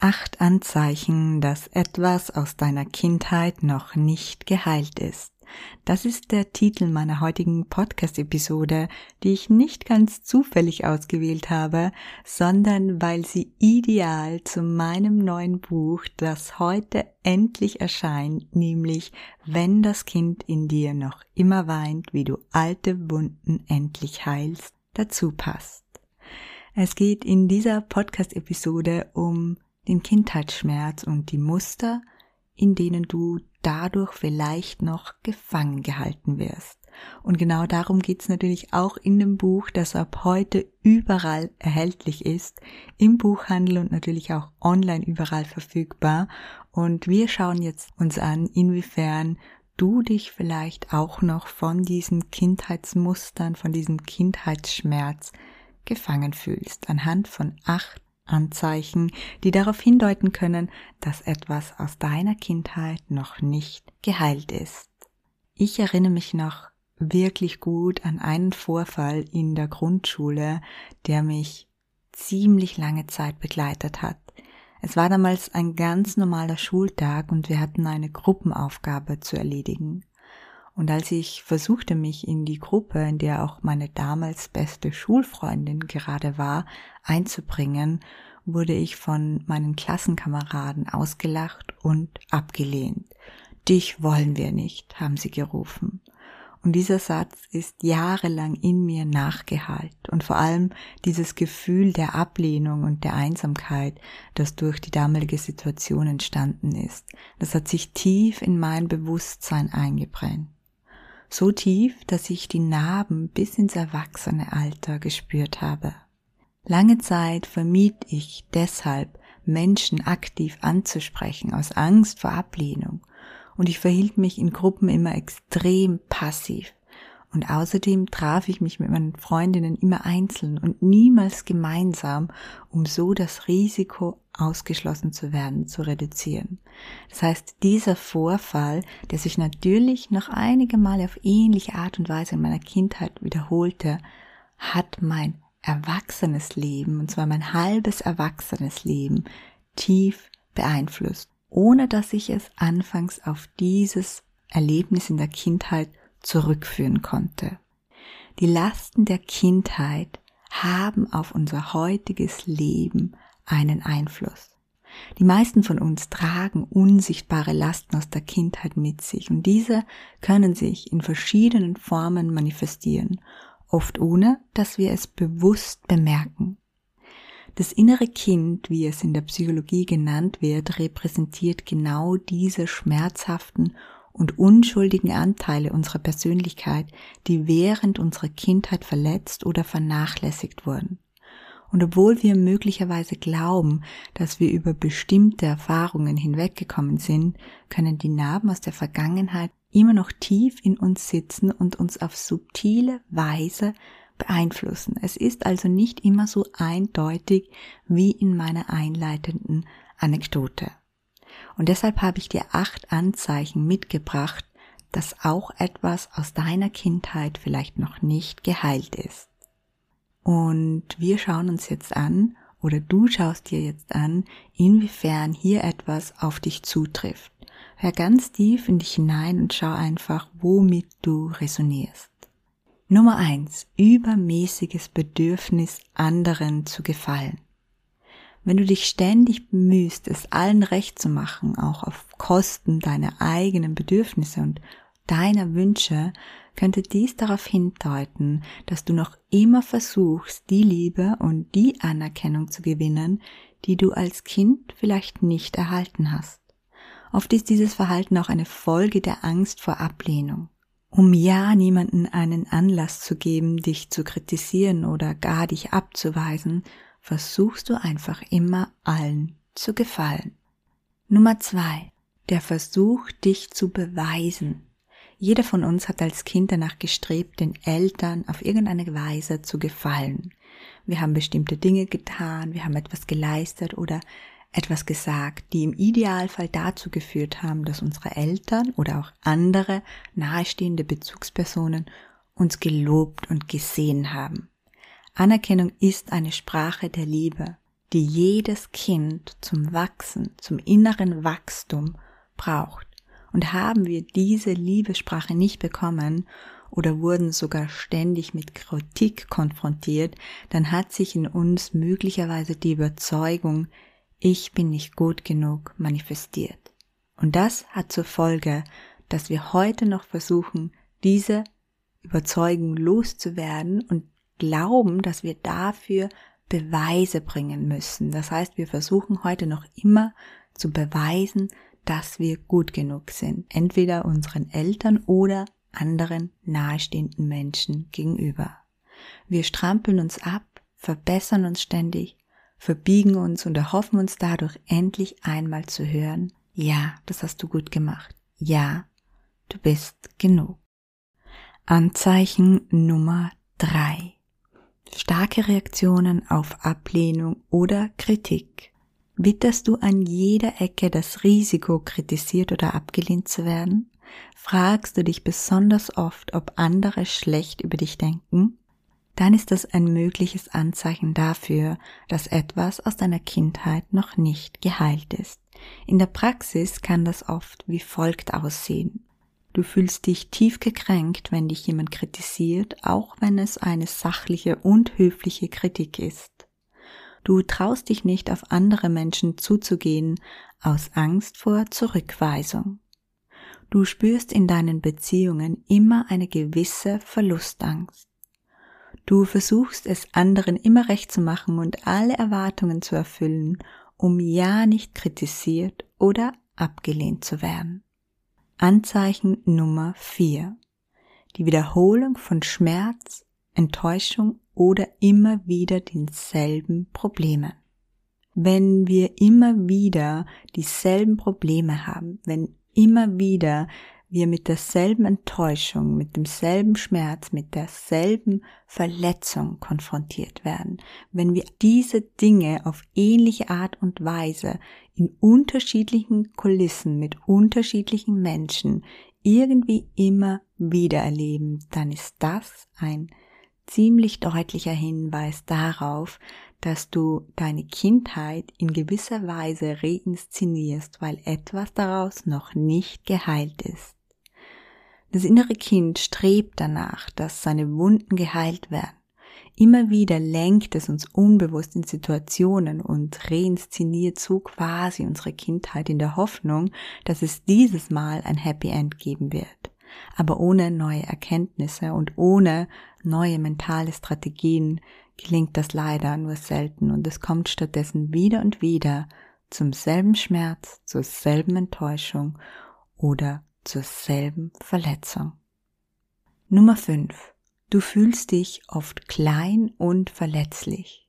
Acht Anzeichen, dass etwas aus deiner Kindheit noch nicht geheilt ist. Das ist der Titel meiner heutigen Podcast-Episode, die ich nicht ganz zufällig ausgewählt habe, sondern weil sie ideal zu meinem neuen Buch, das heute endlich erscheint, nämlich Wenn das Kind in dir noch immer weint, wie du alte Wunden endlich heilst, dazu passt. Es geht in dieser Podcast-Episode um den Kindheitsschmerz und die Muster, in denen du dadurch vielleicht noch gefangen gehalten wirst. Und genau darum geht's natürlich auch in dem Buch, das ab heute überall erhältlich ist, im Buchhandel und natürlich auch online überall verfügbar. Und wir schauen jetzt uns an, inwiefern du dich vielleicht auch noch von diesen Kindheitsmustern, von diesem Kindheitsschmerz gefangen fühlst, anhand von acht Anzeichen, die darauf hindeuten können, dass etwas aus deiner Kindheit noch nicht geheilt ist. Ich erinnere mich noch wirklich gut an einen Vorfall in der Grundschule, der mich ziemlich lange Zeit begleitet hat. Es war damals ein ganz normaler Schultag und wir hatten eine Gruppenaufgabe zu erledigen. Und als ich versuchte, mich in die Gruppe, in der auch meine damals beste Schulfreundin gerade war, einzubringen, wurde ich von meinen Klassenkameraden ausgelacht und abgelehnt. Dich wollen wir nicht, haben sie gerufen. Und dieser Satz ist jahrelang in mir nachgehalt und vor allem dieses Gefühl der Ablehnung und der Einsamkeit, das durch die damalige Situation entstanden ist, das hat sich tief in mein Bewusstsein eingebrennt so tief, dass ich die Narben bis ins erwachsene Alter gespürt habe. Lange Zeit vermied ich deshalb, Menschen aktiv anzusprechen, aus Angst vor Ablehnung, und ich verhielt mich in Gruppen immer extrem passiv. Und außerdem traf ich mich mit meinen Freundinnen immer einzeln und niemals gemeinsam, um so das Risiko ausgeschlossen zu werden zu reduzieren. Das heißt, dieser Vorfall, der sich natürlich noch einige Male auf ähnliche Art und Weise in meiner Kindheit wiederholte, hat mein erwachsenes Leben, und zwar mein halbes erwachsenes Leben, tief beeinflusst, ohne dass ich es anfangs auf dieses Erlebnis in der Kindheit zurückführen konnte. Die Lasten der Kindheit haben auf unser heutiges Leben einen Einfluss. Die meisten von uns tragen unsichtbare Lasten aus der Kindheit mit sich und diese können sich in verschiedenen Formen manifestieren, oft ohne, dass wir es bewusst bemerken. Das innere Kind, wie es in der Psychologie genannt wird, repräsentiert genau diese schmerzhaften und unschuldigen Anteile unserer Persönlichkeit, die während unserer Kindheit verletzt oder vernachlässigt wurden. Und obwohl wir möglicherweise glauben, dass wir über bestimmte Erfahrungen hinweggekommen sind, können die Narben aus der Vergangenheit immer noch tief in uns sitzen und uns auf subtile Weise beeinflussen. Es ist also nicht immer so eindeutig wie in meiner einleitenden Anekdote. Und deshalb habe ich dir acht Anzeichen mitgebracht, dass auch etwas aus deiner Kindheit vielleicht noch nicht geheilt ist. Und wir schauen uns jetzt an, oder du schaust dir jetzt an, inwiefern hier etwas auf dich zutrifft. Hör ganz tief in dich hinein und schau einfach, womit du resonierst. Nummer eins: Übermäßiges Bedürfnis, anderen zu gefallen. Wenn du dich ständig bemühst, es allen recht zu machen, auch auf Kosten deiner eigenen Bedürfnisse und deiner Wünsche, könnte dies darauf hindeuten, dass du noch immer versuchst, die Liebe und die Anerkennung zu gewinnen, die du als Kind vielleicht nicht erhalten hast. Oft ist dieses Verhalten auch eine Folge der Angst vor Ablehnung. Um ja niemanden einen Anlass zu geben, dich zu kritisieren oder gar dich abzuweisen, versuchst du einfach immer allen zu gefallen. Nummer zwei. der Versuch, dich zu beweisen. Jeder von uns hat als Kind danach gestrebt, den Eltern auf irgendeine Weise zu gefallen. Wir haben bestimmte Dinge getan, wir haben etwas geleistet oder etwas gesagt, die im Idealfall dazu geführt haben, dass unsere Eltern oder auch andere nahestehende Bezugspersonen uns gelobt und gesehen haben. Anerkennung ist eine Sprache der Liebe, die jedes Kind zum Wachsen, zum inneren Wachstum braucht. Und haben wir diese Liebessprache nicht bekommen oder wurden sogar ständig mit Kritik konfrontiert, dann hat sich in uns möglicherweise die Überzeugung, ich bin nicht gut genug manifestiert. Und das hat zur Folge, dass wir heute noch versuchen, diese Überzeugung loszuwerden und glauben, dass wir dafür Beweise bringen müssen. Das heißt, wir versuchen heute noch immer zu beweisen, dass wir gut genug sind, entweder unseren Eltern oder anderen nahestehenden Menschen gegenüber. Wir strampeln uns ab, verbessern uns ständig, verbiegen uns und erhoffen uns dadurch endlich einmal zu hören, ja, das hast du gut gemacht, ja, du bist genug. Anzeichen Nummer drei: Starke Reaktionen auf Ablehnung oder Kritik. Witterst du an jeder Ecke das Risiko, kritisiert oder abgelehnt zu werden? Fragst du dich besonders oft, ob andere schlecht über dich denken? dann ist das ein mögliches Anzeichen dafür, dass etwas aus deiner Kindheit noch nicht geheilt ist. In der Praxis kann das oft wie folgt aussehen. Du fühlst dich tief gekränkt, wenn dich jemand kritisiert, auch wenn es eine sachliche und höfliche Kritik ist. Du traust dich nicht auf andere Menschen zuzugehen, aus Angst vor Zurückweisung. Du spürst in deinen Beziehungen immer eine gewisse Verlustangst. Du versuchst es anderen immer recht zu machen und alle Erwartungen zu erfüllen, um ja nicht kritisiert oder abgelehnt zu werden. Anzeichen Nummer 4. Die Wiederholung von Schmerz, Enttäuschung oder immer wieder denselben Problemen. Wenn wir immer wieder dieselben Probleme haben, wenn immer wieder wir mit derselben Enttäuschung, mit demselben Schmerz, mit derselben Verletzung konfrontiert werden, wenn wir diese Dinge auf ähnliche Art und Weise in unterschiedlichen Kulissen mit unterschiedlichen Menschen irgendwie immer wieder erleben, dann ist das ein ziemlich deutlicher Hinweis darauf, dass du deine Kindheit in gewisser Weise reinszenierst, weil etwas daraus noch nicht geheilt ist. Das innere Kind strebt danach, dass seine Wunden geheilt werden. Immer wieder lenkt es uns unbewusst in Situationen und reinszeniert so quasi unsere Kindheit in der Hoffnung, dass es dieses Mal ein Happy End geben wird. Aber ohne neue Erkenntnisse und ohne neue mentale Strategien gelingt das leider nur selten und es kommt stattdessen wieder und wieder zum selben Schmerz, zur selben Enttäuschung oder zur selben Verletzung. Nummer 5. Du fühlst dich oft klein und verletzlich.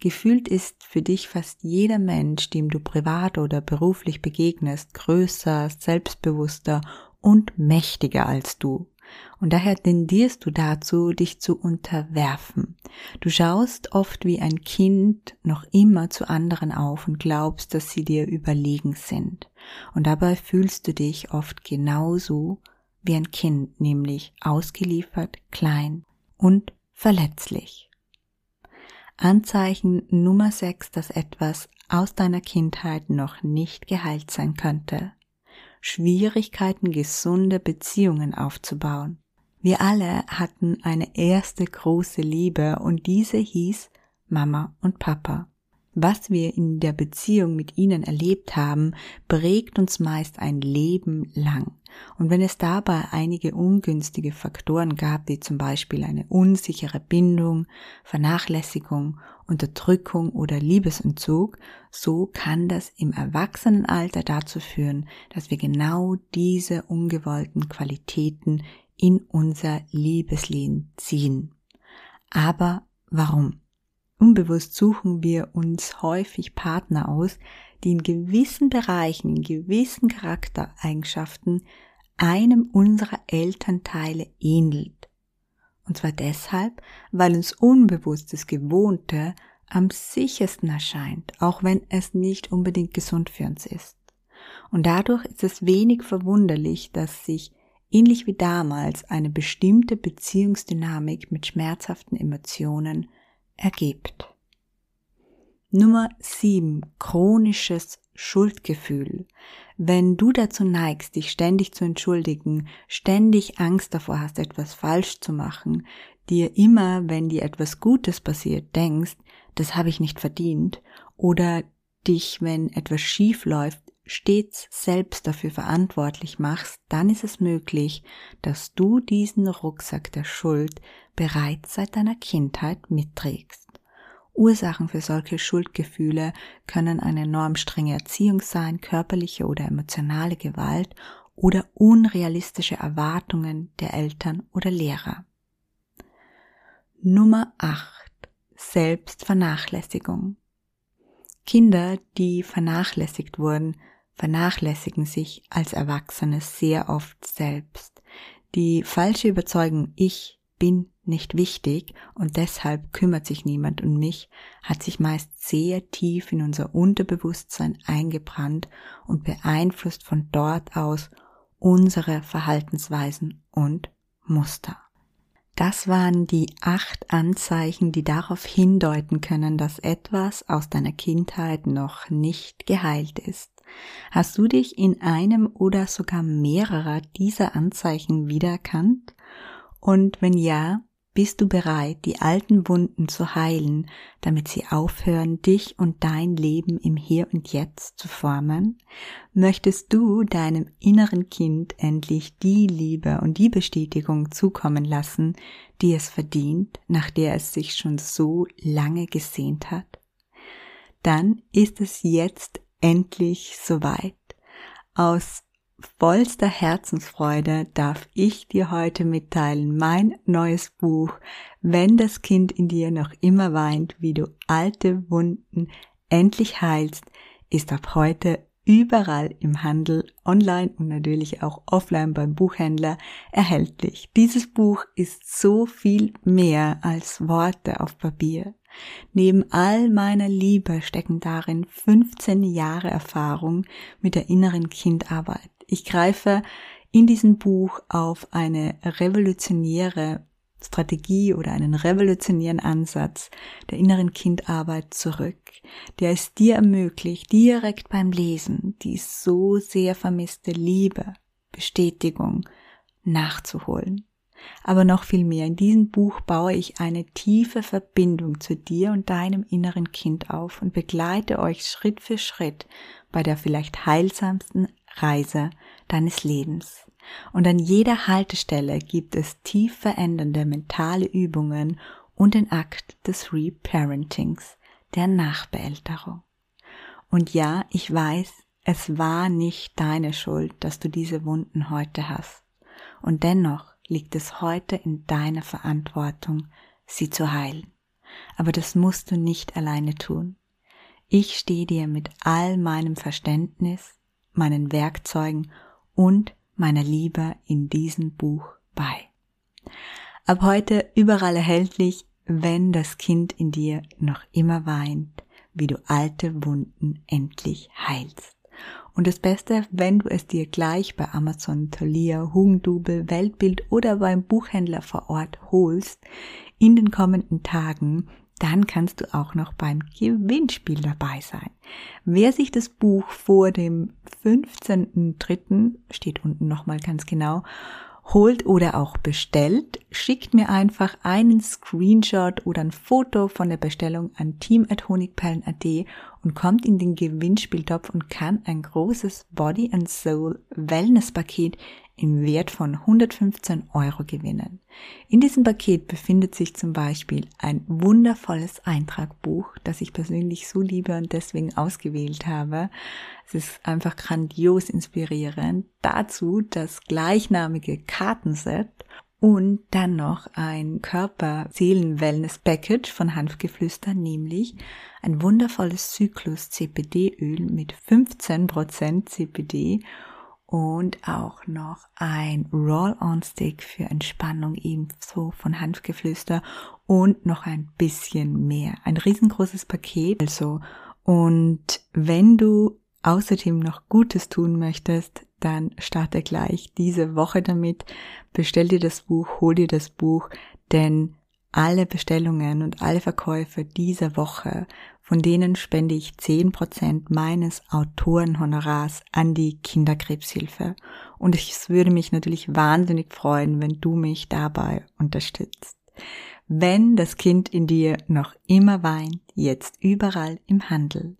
Gefühlt ist für dich fast jeder Mensch, dem du privat oder beruflich begegnest, größer, selbstbewusster und mächtiger als du. Und daher tendierst du dazu, dich zu unterwerfen. Du schaust oft wie ein Kind noch immer zu anderen auf und glaubst, dass sie dir überlegen sind. Und dabei fühlst du dich oft genauso wie ein Kind, nämlich ausgeliefert, klein und verletzlich. Anzeichen Nummer 6, dass etwas aus deiner Kindheit noch nicht geheilt sein könnte. Schwierigkeiten, gesunde Beziehungen aufzubauen. Wir alle hatten eine erste große Liebe und diese hieß Mama und Papa. Was wir in der Beziehung mit ihnen erlebt haben, prägt uns meist ein Leben lang. Und wenn es dabei einige ungünstige Faktoren gab, wie zum Beispiel eine unsichere Bindung, Vernachlässigung, Unterdrückung oder Liebesentzug, so kann das im Erwachsenenalter dazu führen, dass wir genau diese ungewollten Qualitäten in unser Liebesleben ziehen. Aber warum? Unbewusst suchen wir uns häufig Partner aus, die in gewissen Bereichen, in gewissen Charaktereigenschaften einem unserer Elternteile ähnelt. Und zwar deshalb, weil uns unbewusstes Gewohnte am sichersten erscheint, auch wenn es nicht unbedingt gesund für uns ist. Und dadurch ist es wenig verwunderlich, dass sich ähnlich wie damals eine bestimmte Beziehungsdynamik mit schmerzhaften Emotionen ergibt. Nummer 7. Chronisches Schuldgefühl. Wenn du dazu neigst, dich ständig zu entschuldigen, ständig Angst davor hast, etwas falsch zu machen, dir immer, wenn dir etwas Gutes passiert, denkst, das habe ich nicht verdient, oder dich, wenn etwas schief läuft, stets selbst dafür verantwortlich machst, dann ist es möglich, dass du diesen Rucksack der Schuld bereits seit deiner Kindheit mitträgst. Ursachen für solche Schuldgefühle können eine enorm strenge Erziehung sein, körperliche oder emotionale Gewalt oder unrealistische Erwartungen der Eltern oder Lehrer. Nummer 8. Selbstvernachlässigung. Kinder, die vernachlässigt wurden, vernachlässigen sich als Erwachsene sehr oft selbst. Die falsche Überzeugung, ich bin nicht wichtig und deshalb kümmert sich niemand um mich, hat sich meist sehr tief in unser Unterbewusstsein eingebrannt und beeinflusst von dort aus unsere Verhaltensweisen und Muster. Das waren die acht Anzeichen, die darauf hindeuten können, dass etwas aus deiner Kindheit noch nicht geheilt ist. Hast du dich in einem oder sogar mehrerer dieser Anzeichen wiedererkannt? Und wenn ja, bist du bereit, die alten Wunden zu heilen, damit sie aufhören, dich und dein Leben im Hier und Jetzt zu formen? Möchtest du deinem inneren Kind endlich die Liebe und die Bestätigung zukommen lassen, die es verdient, nach der es sich schon so lange gesehnt hat? Dann ist es jetzt endlich soweit. Aus vollster Herzensfreude darf ich dir heute mitteilen mein neues Buch, wenn das Kind in dir noch immer weint, wie du alte Wunden endlich heilst, ist ab heute überall im Handel, online und natürlich auch offline beim Buchhändler erhältlich. Dieses Buch ist so viel mehr als Worte auf Papier. Neben all meiner Liebe stecken darin 15 Jahre Erfahrung mit der inneren Kindarbeit. Ich greife in diesem Buch auf eine revolutionäre Strategie oder einen revolutionären Ansatz der inneren Kindarbeit zurück, der es dir ermöglicht, direkt beim Lesen die so sehr vermisste Liebe, Bestätigung nachzuholen. Aber noch viel mehr, in diesem Buch baue ich eine tiefe Verbindung zu dir und deinem inneren Kind auf und begleite euch Schritt für Schritt bei der vielleicht heilsamsten Reise deines Lebens. Und an jeder Haltestelle gibt es tief verändernde mentale Übungen und den Akt des Reparentings, der Nachbeälterung. Und ja, ich weiß, es war nicht deine Schuld, dass du diese Wunden heute hast. Und dennoch liegt es heute in deiner Verantwortung, sie zu heilen. Aber das musst du nicht alleine tun. Ich stehe dir mit all meinem Verständnis, meinen Werkzeugen und meiner Liebe in diesem Buch bei. Ab heute überall erhältlich, wenn das Kind in dir noch immer weint, wie du alte Wunden endlich heilst. Und das Beste, wenn du es dir gleich bei Amazon, Thalia, Hugendubel, Weltbild oder beim Buchhändler vor Ort holst, in den kommenden Tagen dann kannst du auch noch beim Gewinnspiel dabei sein. Wer sich das Buch vor dem 15.3. steht unten nochmal ganz genau, holt oder auch bestellt, schickt mir einfach einen Screenshot oder ein Foto von der Bestellung an team.honigperlen.at und kommt in den Gewinnspieltopf und kann ein großes Body and Soul Wellness Paket im Wert von 115 Euro gewinnen. In diesem Paket befindet sich zum Beispiel ein wundervolles Eintragbuch, das ich persönlich so liebe und deswegen ausgewählt habe. Es ist einfach grandios inspirierend. Dazu das gleichnamige Kartenset und dann noch ein Körper-Seelen-Wellness-Package von Hanfgeflüster, nämlich ein wundervolles Zyklus-CPD-Öl mit 15% CPD und auch noch ein Roll-on-Stick für Entspannung ebenso von Hanfgeflüster und noch ein bisschen mehr. Ein riesengroßes Paket also. Und wenn du außerdem noch Gutes tun möchtest, dann starte gleich diese Woche damit. Bestell dir das Buch, hol dir das Buch, denn alle Bestellungen und alle Verkäufe dieser Woche, von denen spende ich 10% meines Autorenhonorars an die Kinderkrebshilfe. Und es würde mich natürlich wahnsinnig freuen, wenn du mich dabei unterstützt. Wenn das Kind in dir noch immer weint, jetzt überall im Handel